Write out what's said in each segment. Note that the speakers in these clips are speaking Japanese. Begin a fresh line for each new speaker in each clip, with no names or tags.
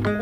は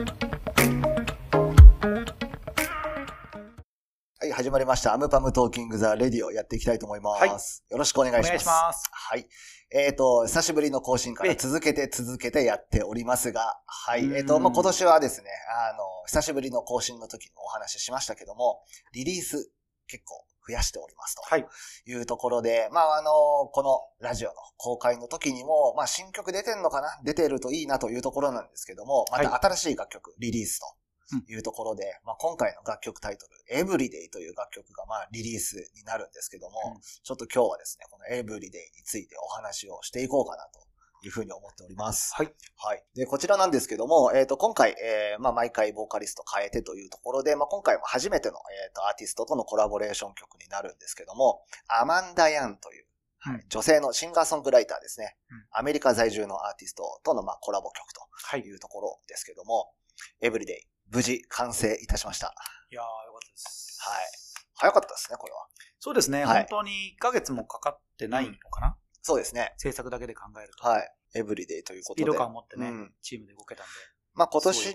い、始まりました。 amPm Talking the Radio やっていきたいと思います。
はい
よろしくお願いします。
お願いします
はい。えっ、と、久しぶりの更新から
ええ
続けて続けてやっておりますが、はい。
うん
えっ、と、まあ、今年はですね、あの、久しぶりの更新の時にもお話ししましたけども、リリース結構増やしておりますと。
はい。
いうところで、まあ、あの、このラジオの公開の時にも、まあ、新曲出てんのかな？出てるといいなというところなんですけども、また
は
新しい楽曲、リリースというところで、まあ、今回の楽曲タイトル、Everyday という楽曲が、まあ、リリースになるんですけども、
うん
ちょっと今日はですね、この Everyday についてお話をしていこうかなと。いうふうに思っております。
はい。
はい。で、こちらなんですけども、えっ、と、今回、えーまあ、毎回ボーカリスト変えてというところで、まあ、今回も初めての、えっ、と、アーティストとのコラボレーション曲になるんですけども、アマンダ・ヤンという、はい
うん
女性のシンガーソングライターですね。
うん
アメリカ在住のアーティストとの、まあ、コラボ曲
はい。い
というところですけども、エブリデイ、無事完成いたしました。
やー、よかったです。
はい。早かったですね、これは。
そうですね、
はい
本当に1ヶ月もかかってないのかな、
そうですね。
制作だけで考えると。
はい。エブリデイということで。
スピード感を持ってね、
うん
チームで動けたんで。
まあ、今年に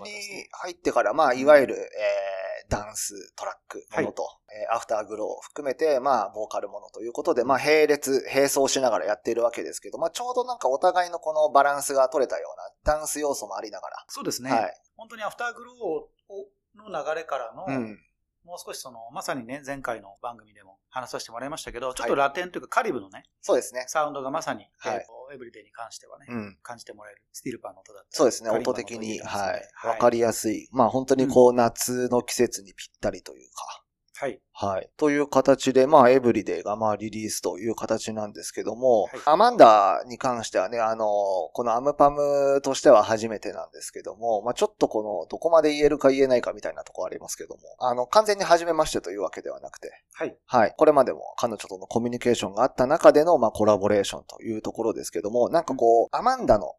入ってから、まあ、いわゆる、えー、ダンス、トラックものと、えーアフターグローを含めて、まあ、ボーカルものということで、まあ、並列、並走しながらやっているわけですけど、まあ、ちょうどなんかお互いのこのバランスが取れたような、ダンス要素もありなが
そうですね、
はい
本当にアフターグローをの流れからの、
ら。うん。
もう少しその、まさにね、前回の番組でも話させてもらいましたけど、ちょっとラテンというかカリブのね、
そうですね。
サウンドがまさに、
はい
エブリデイに関してはね、
うん。
感じてもらえる、スティールパンの音だったり
そうですね、音的に、
の音入れてますの
は
で
い。わかりやすい。まあ、本当にこう、夏の季節にぴったりというか、
はい。
はい。という形で、まあ、エブリデイがまあ、リリースという形なんですけども、
はい
アマンダに関してはね、あの、このアムパムとしては初めてなんですけども、まあ、ちょっとこの、どこまで言えるか言えないかみたいなところありますけども、あの、完全に初めましてというわけではなくて、
はい。
はい。これまでも彼女とのコミュニケーションがあった中での、まあ、コラボレーションというところですけども、なんかこう、アマンダの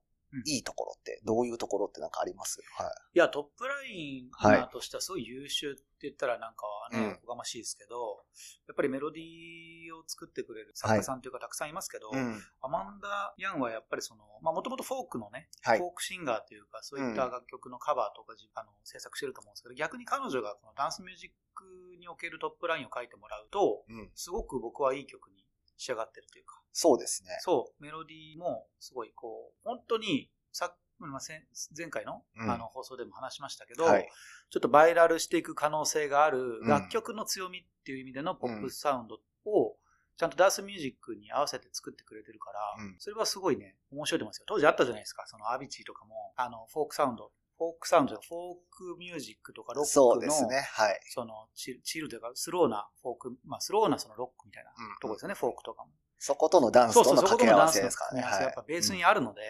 いいところって、どういうところってなんかあります？はい。
いや、トップラインーとしてはすごい優秀って言ったらなんかね、
うん
おこがましいですけど、やっぱりメロディーを作ってくれる作家さんというかたくさんいますけど、
うん。
アマンダ・ヤンはやっぱりその、まあもともとフォークのね、
はい
フォークシンガーというか、そういった楽曲のカバーとかじ、あの制作してると思うんですけど、逆に彼女がこのダンスミュージックにおけるトップラインを書いてもらうと、
うん。
すごく僕はいい曲に仕上がってるというか、
そうですね。
そう、メロディーもすごいこう、本当にさ前回の,、
うん
あの放送でも話しましたけど、
はい。
ちょっとバイラルしていく可能性がある
うん
楽曲の強みっていう意味でのポップスサウンドをちゃんとダンスミュージックに合わせて作ってくれてるから、
うん
それはすごいね、面白いと思いますよ。当時あったじゃないですか、その Avicii とかも、あの、フォークサウンド、フォークサウンド、フォークミュージックとかロックの、
そうですね。はい。
そのチルチルというかスローなフォーク、まあスローなそのロックみたいな
うん
ところですよね、フォークとかも。
そことのダンスとの掛け合わせですからね。
そうそうそやっぱベースに
あ
あるので、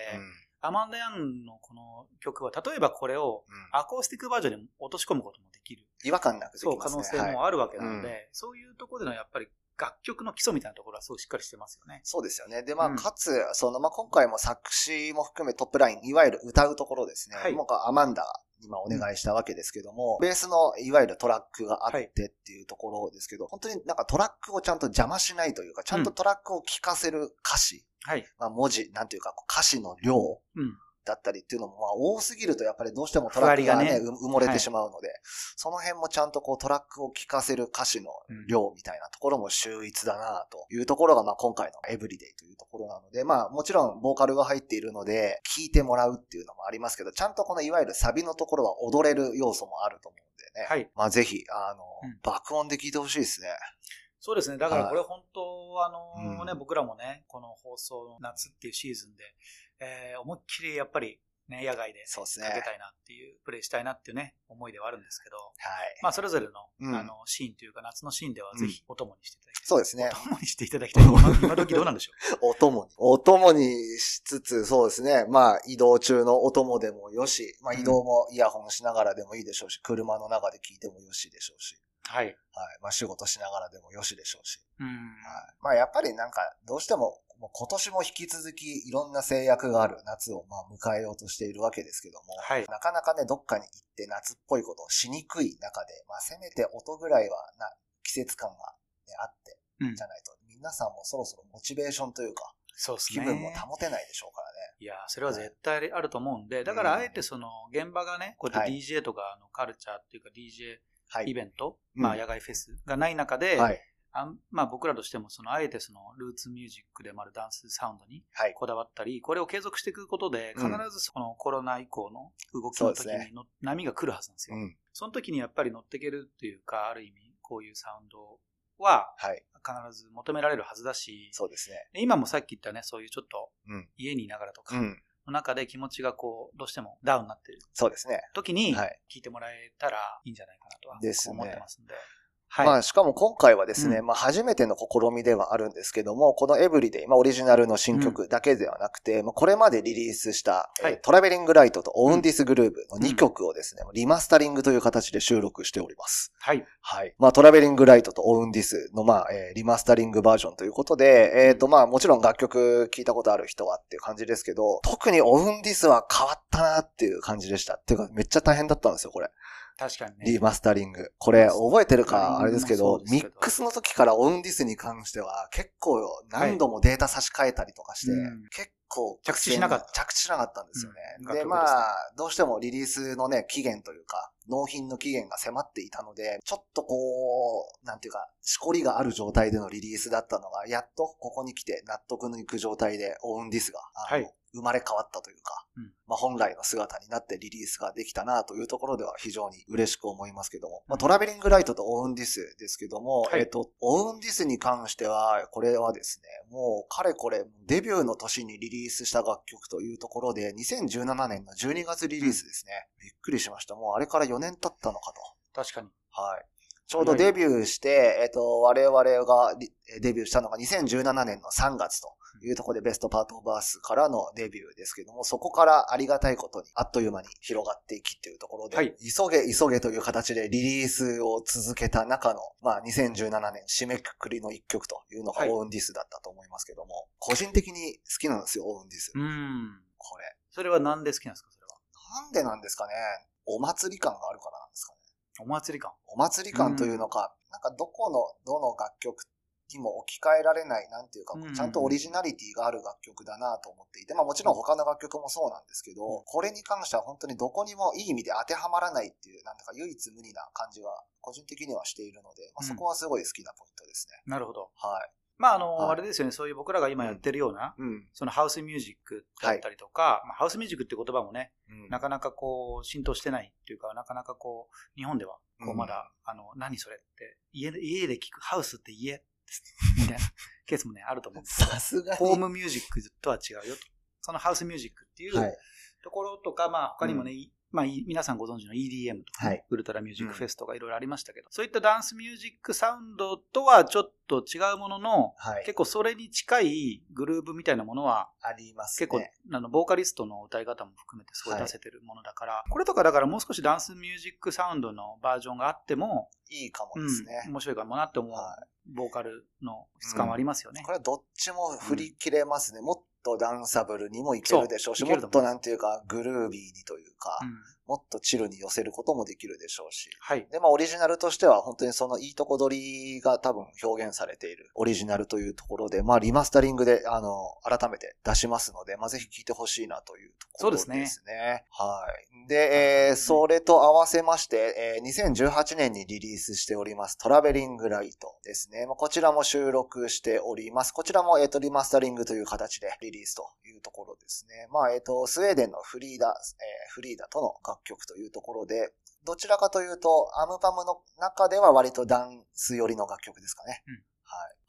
アマンダ・ヤンのこの曲は、例えばこれをアコースティックバージョンに落とし込むこともできる。
違和感なくでき
そう、
ますね。
可能性
はい
もあるわけなので、
うん
そういうところでのやっぱり楽曲の基礎みたいなところはすごいしっかりしてますよね。
そうですよね。で、まあ、
うん
かつ、その、まあ、今回も作詞も含めトップライン、いわゆる歌うところですね。
はい
もうアマンダに今お願いしたわけですけども、ベースのいわゆるトラックがあってっていうところですけど、本当になんかトラックをちゃんと邪魔しないというか、ちゃんとトラックを聴かせる歌詞、
はい。
まあ、文字、なんていうか、歌詞の量、
うん。
だったりっていうのも、まあ、多すぎるとやっぱりどうしてもトラックがね、
ね
う埋もれてしまうので、その辺もちゃんとこうトラックを聴かせる歌詞の量みたいなところも秀逸だなというところが、まあ、今回のエブリデイというところなので、まあ、もちろんボーカルが入っているので、聴いてもらうっていうのもありますけど、ちゃんとこのいわゆるサビのところは踊れる要素もあると思うんでね。
はい。
まあ、ぜひ、あの、
うん
爆音で聴いてほしいですね。
そうですね。だから
はい
これ本当、あのね、
うん
僕らもね、この放送の夏っていうシーズンで、えー思いっきりやっぱりね、野外で
そうですね。
かけたいなっていう、プレイしたいなっていうね、思いではあるんですけど、
はい。
まあそれぞれの、
うん
あの、シーンというか夏のシーンではぜひお供にしていただきたい。
そうですね。
お供にしていただきたい。今今時どうなんでしょ
お供に。お供にしつつ、そうですね。まあ、移動中のお供でもよし、まあ、
うん
移動もイヤホンしながらでもいいでしょうし、車の中で聞いてもよしでしょうし、
う。はい。
はい。まあ、仕事しながらでもよしでしょうし。
うん。
はい。まあ、やっぱりなんか、どうしても、もう今年も引き続きいろんな制約がある夏をまあ迎えようとしているわけですけども、
はい
なかなかね、どっかに行って夏っぽいことをしにくい中で、まあ、せめて音ぐらいはな季節感が、ね、あって、
うん
じゃないと、皆さんもそろそろモチベーションというか、
そうです
気分も保てないでしょうからね。
いや、それは絶対あると思うんで、だからあえてその現場がね、こうやって
はい
DJ とかのカルチャーっていうか DJ
はい。
イベント、
うん
まあ野外フェスがない中で、
はい。
あんまあ僕らとしてもそのあえてそのルーツミュージックでもあるダンスサウンドに
はい。
こだわったり、これを継続していくことで、必
うん
ずそのコロナ以降の動きの時にの波が来るはずなんですよ。
うん。
その時にやっぱり乗っていけるっていうか、ある意味こういうサウンドは
はい。
必ず求められるはずだし、
そうですね。
で今もさっき言ったね、そういうちょっと
うん。
家にいながらとか
うん。
の中で気持ちがこう、どうしてもダウンになってる
そうですね。
時に
はい
聞いてもらえたらいいんじゃないかなとは思ってますんで。はい。
まあ、しかも今回はですね、
うん
まあ、初めての試みではあるんですけども、この Everyday、まあ、オリジナルの新曲だけではなくて、まあ、これまでリリースした、えー
はい
Traveling Light と Own This Groove の2曲をですね、リマスタリングという形で収録しております。
はい。
はい。まあ、 Traveling Light と Own This の、まあ、えーリマスタリングバージョンということで、えっ、と、まあ、もちろん楽曲聞いたことある人はっていう感じですけど、特に Own This は変わったなっていう感じでした。っていうか、めっちゃ大変だったんですよ、これ。
確かにね。
リマスタリング。これ、覚えてるか、あれですけどミックスの時から Own This に関しては、結構何度もデータ差し替えたりとかして、
うん。
結構
着地しなかった。
着地しなかったんですよね。
うん。
で、まあ、どうしてもリリースのね、期限というか、納品の期限が迫っていたので、ちょっとこう、なんていうか、しこりがある状態でのリリースだったのが、やっとここに来て納得のいく状態で Own This が、
はい
生まれ変わったというか、
うん
まあ、本来の姿になってリリースができたなというところでは非常に嬉しく思いますけども、まあ、
うん
Traveling Light と Own This ですけども、
はい
えっと、 Own This に関しては、これはですね、もうかれこれデビューの年にリリースした楽曲というところで、2017年の12月リリースですね。びっくりしました。もうあれから4年経ったのかと。
確かに。
はい。ちょうどデビューして、えっと、我々がリデビューしたのが2017年の3月というところでベストパートオブアースからのデビューですけども、そこからありがたいことにあっという間に広がっていきっていうところで、
はい
急げ急げという形でリリースを続けた中の、まあ2017年締めくくりの一曲というのが
はい
オウンディスだったと思いますけども、個人的に好きなんですよ、オウンディス。
うん。
これ。
それはなんで好きなんですかそれは？
なんでなんですかねお祭り感があるからなんですかね
お祭り感。
お祭り感というのか、なんかどこの、どの楽曲にも置き換えられない、なんていうか、
うん
ちゃんとオリジナリティがある楽曲だなと思っていて、まあもちろん他の楽曲もそうなんですけど、
うん
これに関しては本当にどこにもいい意味で当てはまらないっていう、なんていうか唯一無二な感じは個人的にはしているので、まあ、
うん
そこはすごい好きなポイントですね。
なるほど。
はい。
まあ、あの、
はい
あれですよね、そういう僕らが今やってるような、
うん。
そのハウスミュージックだったりとか、まあ、ハウスミュージックって言葉もね、
うん
なかなかこう、浸透してないっていうか、なかなかこう、日本では、こ
う
うんまだ、あの、何それって、家で、家で聞く、ハウスって家？みたいなケースもね、あると思うんです
さすがに。
ホームミュージックとは違うよと。そのハウスミュージックっていう
はい。
ところとか、まあ他にもね、いまあい皆さんご存知の EDM とかね、
はい
ウルトラミュージックフェスとかいろいろありましたけど、そういったダンスミュージックサウンドとはちょっと違うものの、
はい。
結構それに近いグルーブみたいなものは、
ありますね。
結構、あの、ボーカリストの歌い方も含めてすごい出せてるものだから、これとかだからもう少しダンスミュージックサウンドのバージョンがあっても、
いいかも
うん
ですね。
面白いかもなって思う、
は
ボーカルの質感はありますよね。
これはどっちも振り切れますね。もっとダンサブルにもいけるでしょうし、もっとなんていうか、グルービーにというか、
うん
もっとチルに寄せることもできるでしょうし。
はい。
で、まあ、オリジナルとしては、本当にそのいいとこ取りが多分表現されているオリジナルというところで、まあ、リマスタリングで、あの、改めて出しますので、まあ、ぜひ聴いてほしいなというところですね。
そうです
はい。で、えー、それと合わせまして、えー、2018年にリリースしております、トラベリングライトですね。まあ、こちらも収録しております。こちらも、えっ、と、リマスタリングという形でリリースというところですね。まあ、えっ、と、スウェーデンのフリーダ、えーフリーダとの楽曲というところで、どちらかというと、アムパムの中では割とダンス寄りの楽曲ですかね。
うん。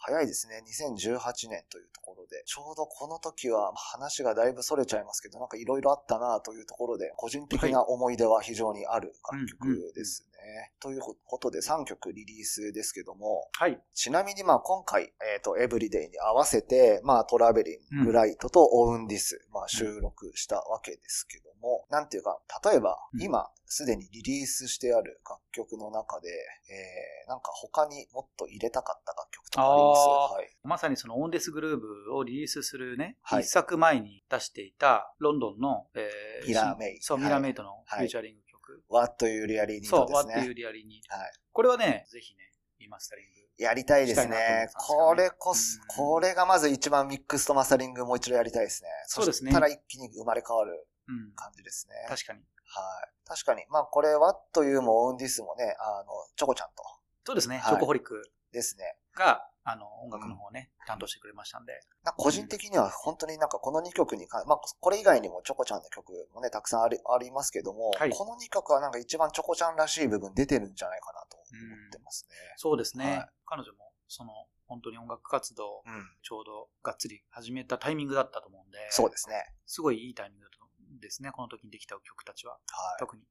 早いですね。2018年というところで。ちょうどこの時は話がだいぶ逸れちゃいますけど、なんかいろいろあったなというところで、個人的な思い出は非常にある楽曲ですね。ということで3曲リリースですけども、
はい。
ちなみにまあ今回、えっ、と、エブリデイに合わせて、まあトラベリングライトとオウンディス、まあ収録したわけですけども、なんていうか、例えば
うん
今すでにリリースしてある楽曲の中で、えー、なんか他にもっと入れたかった楽曲とかあります？はい。
まさにそのオンデスグルーブをリリースするね、一、
はい
作前に出していたロンドンの、え
ミラーメイ
そう、
はい
ミラーメイトのフューチャリング曲。
What You Really Need です
そう、
ね。
What You Really Need。
はい。
これはね、ぜひね、リマスタリング。
やりたいですね。
すね
これこそ、
うん
これがまず一番ミックスとマスタリングもう一度やりたいですね。
そうですね
そしたら一気に生まれ変わる
うん。
感じですね。
確かに。
はい。確かに。まあこれ、ワットユーもオウンディスもね、あの、チョコちゃんと
そうですね。
はい
チョコホリック
ですね。
が、あの、音楽の方をね、担当してくれましたんで。
なんか個人的には本当になんかこの2曲にか、まあこれ以外にもチョコちゃんの曲もね、たくさんありありますけども、
はい
この2曲はなんか一番チョコちゃんらしい部分出てるんじゃないかなと思ってますね。
そうですね。
はい
彼女も、その、本当に音楽活動、
うん。
ちょうどがっつり始めたタイミングだったと思うんで、
そうですね。
すごいいいタイミングだったんですね、この時にできた曲たちは。
はい。
特に。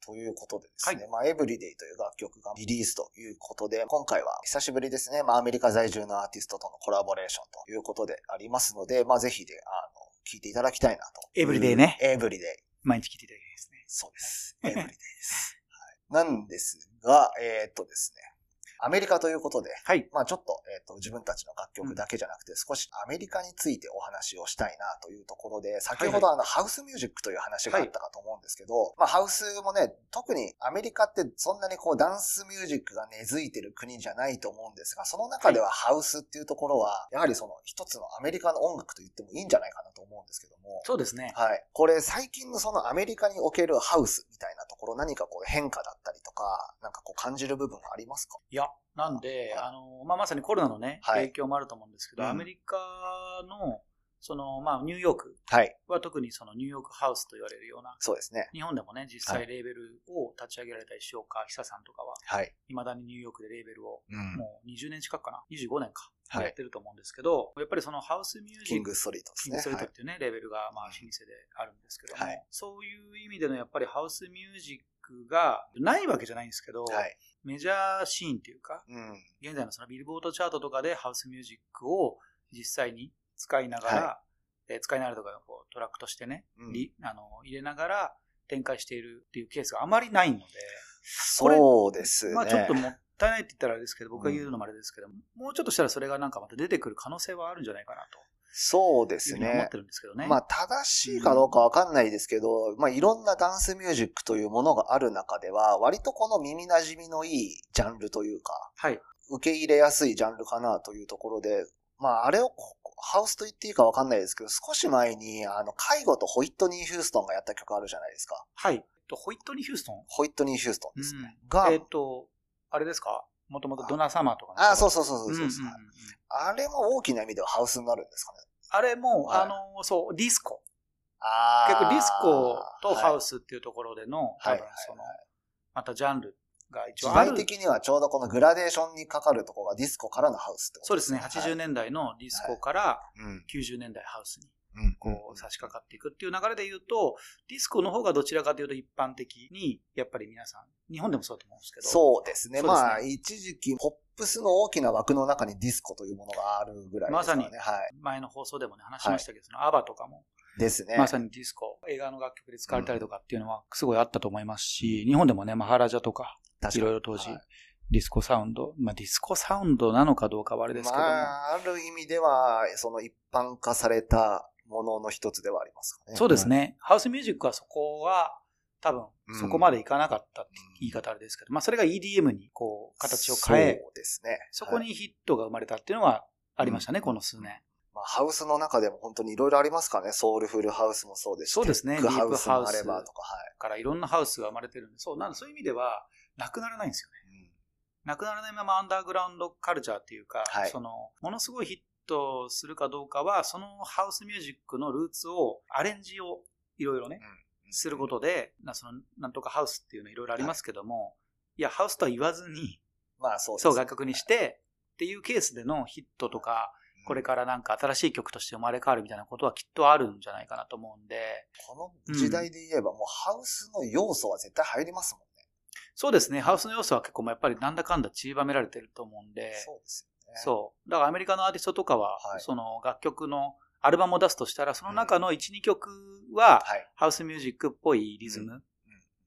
ということでですね、
はい
まあ、エブリデイという楽曲がリリースということで、今回は久しぶりですね、まあ、アメリカ在住のアーティストとのコラボレーションということでありますので、まあ、ぜひで、あの、聞いていただきたいなと。
エブリデイね
エブリデイ。
毎日聴いていただきたいですね。
そうです。エブリデイです。はい、なんですが、えーっとですね、アメリカということで、
はい。
まあちょっと、えっ、と、自分たちの楽曲だけじゃなくて、少しアメリカについてお話をしたいなというところで、先ほどあの、ハウスミュージックという話があったかと思うんですけど、まあハウスもね、特にアメリカってそんなにこうダンスミュージックが根付いてる国じゃないと思うんですが、その中ではハウスっていうところは、やはりその一つのアメリカの音楽と言ってもいいんじゃないかなと思うんですけども、
そうですね。
はい。これ最近のそのアメリカにおけるハウスみたいなところ何かこう変化だったりとか、なんかこう感じる部分ありますか？
いや、なんで、あの、まあ、まさにコロナのね、
はい。
影響もあると思うんですけど、
うん。
アメリカの、その、まあ、ニューヨーク
は
特にそのニューヨークハウスと言われるような、
そうですね。
日本でもね、実際レーベルを立ち上げられた石岡久さんとかは、
はい。
未だにニューヨークでレーベルを
うん
もう20年近くかな ?25 年か？
はい
やってると思うんですけど、やっぱりそのハウスミュージック。
キングストリートですね。
キングストリート
はい
っていうね、レベルがまあ老舗であるんですけども、
はい
そういう意味でのやっぱりハウスミュージックがないわけじゃないんですけど、
はい。
メジャーシーンっていうか、
うん。
現在のそのビルボードチャートとかでハウスミュージックを実際に使いながら、
は
えー使いながらとかこうトラックとしてね、
うん
りあの入れながら展開しているっていうケースがあまりないので、
そうですね。
まあちょっともったいないって言ったらあれですけど、僕が言うのもあれですけど、もうちょっとしたらそれがなんかまた出てくる可能性はあるんじゃないかな
そうですね
思っ。てるんですけどね。
まあ、正しいかどうかわかんないですけど、まあ、いろんなダンスミュージックというものがある中では、割とこの耳馴染みのいいジャンルというか、
はい。
受け入れやすいジャンルかなというところで、まあ、あれをこハウスと言っていいかわかんないですけど、少し前に、あの、介護とホイットニー・ヒューストンがやった曲あるじゃないですか。
はい。とホイットニー・ヒューストン？
ホイットニー・ヒューストンですね。
うん
が、
えっと、あれですか？もともとドナ・サマーとかの
あ、そうそうそうそうそう、
うんうんうん
あれも大きな意味ではハウスになるんですかね？
あれも、
はい
あの、そう、ディスコ。
あ
結構ディスコとハウ
ス。
スっていうところでの、多分
はいはい
その、またジャンルが一
時
応ある
代。的にはちょうどこのグラデーションにかかるところがディスコからのハウスってこと
そうですね、80年代のディスコから
うん。
90年代ハウスに
うん。
こう差し掛かっていくっていう流れで言うと、ディスコの方がどちらかというと一般的に、やっぱり皆さん、日本でもそうだと思うんですけど、
そうですね。
すね
まあ、一時期、ポップスの大きな枠の中にディスコというものがあるぐらいですからね。
ま
はい。
前の放送でもね、話しましたけど、その ABBA とかも、
ですね。
まさにディスコ、映画の楽曲で使われたりとかっていうのはすごいあったと思いますし、日本でもね、マハラジャとか、いろいろ当時。
はい。
ディスコサウンド、まあディスコサウンドなのかどうかはあれですけども、
まあ、ある意味では、その一般化されたものの一つではありますかね。
そうですね、ハウスミュージックはそこは多分
うん。
そこまでいかなかったって言い方あれですけど、まあそれが EDM にこう形を変え、
そうですね。
そこ
はい。
にヒットが生まれたっていうのはありましたね、この数年。
まあ、ハウスの中でも本当にいろいろありますかね。ソウルフルハウスもそうですし
そうですね。
テックハウスもあ
ディープハウス
ればとか、はい。
からいろんなハウスが生まれてるんで、そう、なんでそういう意味ではなくならないんですよね。なくならないままアンダーグラウンドカルチャーっていうか、
はい。
その、ものすごいヒットするかどうかは、そのハウスミュージックのルーツを、アレンジをいろいろね、
うん。
することで、なそのなんとかハウスっていうのいろいろありますけども、い、や、ハウスとは言わずに、
まあそうです
そう、楽曲にして、っていうケースでのヒットとか、これ
か
からなんか新しい曲として生まれ変わるみたいなことはきっとあるんじゃないかなと思うんで、
この時代で言えば、もうハウスの要素は絶対入りますもんね。
そうですね、ハウスの要素は結構やっぱりなんだかんだ散りばめられてると思うんで、
そうですよね。
そう。だからアメリカのアーティストとかは、
はい
その楽曲のアルバムを出すとしたら、その中の1、2曲は、
はい。
ハウスミュージックっぽいリズム。
うん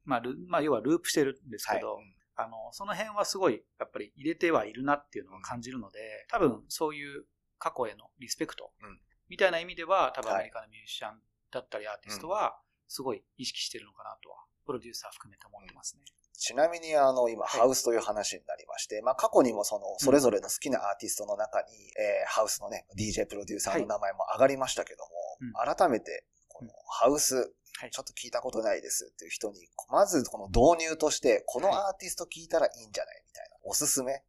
まあ、ルまあ、要はループしてるんです
はい。
けど、あの、その辺はすごい、やっぱり入れてはいるなっていうのを感じるので、多分そういう過去へのリスペクト
うん
みたいな意味では、多分
はい
アメリカのミュージシャンだったりアーティストは、すごい意識してるのかなとは、プロデューサー含めて思ってますね。
ちなみにあの、今、
はい。
ハウスという話になりまして、まあ過去にもその、それぞれの好きなアーティストの中に、えーハウスのね、DJ プロデューサーの名前も上がりましたけども、改めて、このハウス、
はい。
ちょっと聞いたことないですっていう人に、まずこの導入として、このアーティスト聞いたらいいんじゃないみたいな、おすすめ、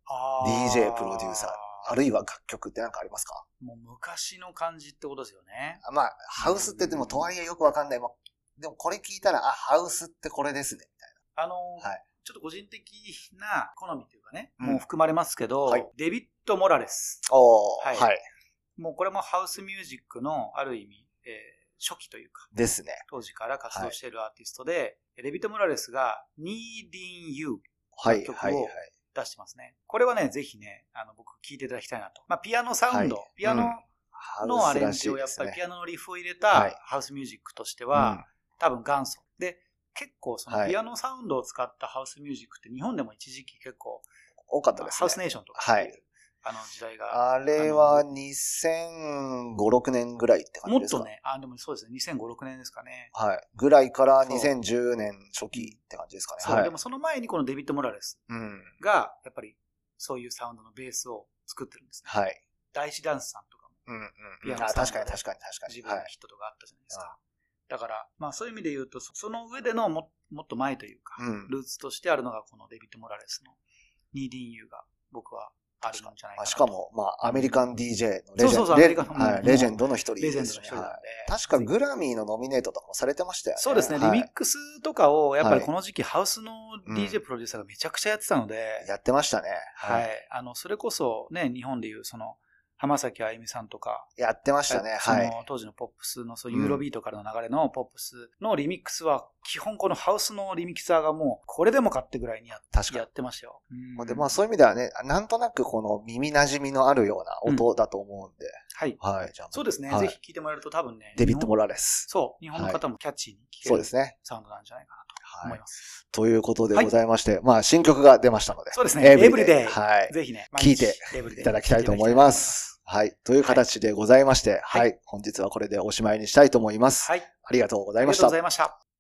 DJ プロデューサー、あるいは楽曲って何かありますか？
もう昔の感じってことですよね。
あまあ、ハウスってでもとはいえよくわかんない。まあでもこれ聞いたら、あ、ハウスってこれですね、
あの、
はい
ちょっと個人的な好みというかね、
うん
もう含まれますけど、
はい
デビッド・モラレス。はい
はい。
もうこれもハウスミュージックのある意味、えー初期というか、
ですね。
当時から活動しているアーティストで、デビッド・モラレスが Needing You
はい、
曲を
はい、はい。
出してますね。これはね、ぜひね、あの、僕聞いていただきたいなと。まあ、ピアノサウンド、
はい
ピアノ
ハ
のアレンジをやっぱりピアノのリフを入れ
は
た
い
ハウスミュージックとして
うん
は、多分元祖。で、結構そ
はい
のピアノサウンドを使ったハウスミュージックって日本でも一時期結構、
多かったですね。
ハウスネーションとかっていう、
はい
あの時代が、
あれは2005、6年ぐらいって感じですか？
もっと。ね、あ、でもそうですね、2005、6年ですかね。
はい。ぐらいから
そう
2010年初期って感じですかね。
そう、
はい。
でもその前にこのデビッド・モラレス
うん。
が、やっぱりそういうサウンドのベースを作ってるんですね。
はい。
大師ダンスさんとかも
うんうんうん。あ、
ノサウンド
確かに確かに確かに。
自分の
はい。
ヒットとかあったじゃないですか。だから、まあそういう意味で言うと、そその上でのももっと前というか、
うん。
ルーツとしてあるのがこのデビッド・モラレスの Needing You が僕はあるんじゃないかな
しかも、まあ、アメリカン DJ のレジェンド。レジェンドの一人です
レジェンドの一人なんで。
はい確かグラミーのノミネートとかもされてましたよね。
そうですね、
はい
リミックスとかを、やっぱり
はい
この時期、ハウスの DJ プロデューサーがめちゃくちゃやってたので、
やってましたね。
はい。。あの、それこそね、日本でいう、その、浜崎あゆみさんとか、
やってましたね。
その
はい。
当時のポップスの、そうユーロビートからの流れのポップスのリミックスは、基本このハウスのリミキサーがもう、これでもかってぐらいにや
確かに。
やってましたよ。うん
で、まあそういう意味ではね、なんとなくこの耳馴染みのあるような音だと思うんで。
はい。
はい。じゃあ、
そうですね、
はい
ぜひ聞いてもらえると多分ね、
デビッド・モ
ラ
ラレス。
そう、日本の方もキャッチーに聞ける
そうですね。
サウンドなんじゃないかなと
はい
思い。ます。
ということでございまして、まあ新曲が出ましたので。
そうですね、エブリデイ。
はい。
ぜひね、
聞いていただきたいと思いま。す。はい。という形でございまして、
はい
はい。本日はこれでおしまいにしたいと思います。
はい。
ありがとうございました
ありがとうござ。いました。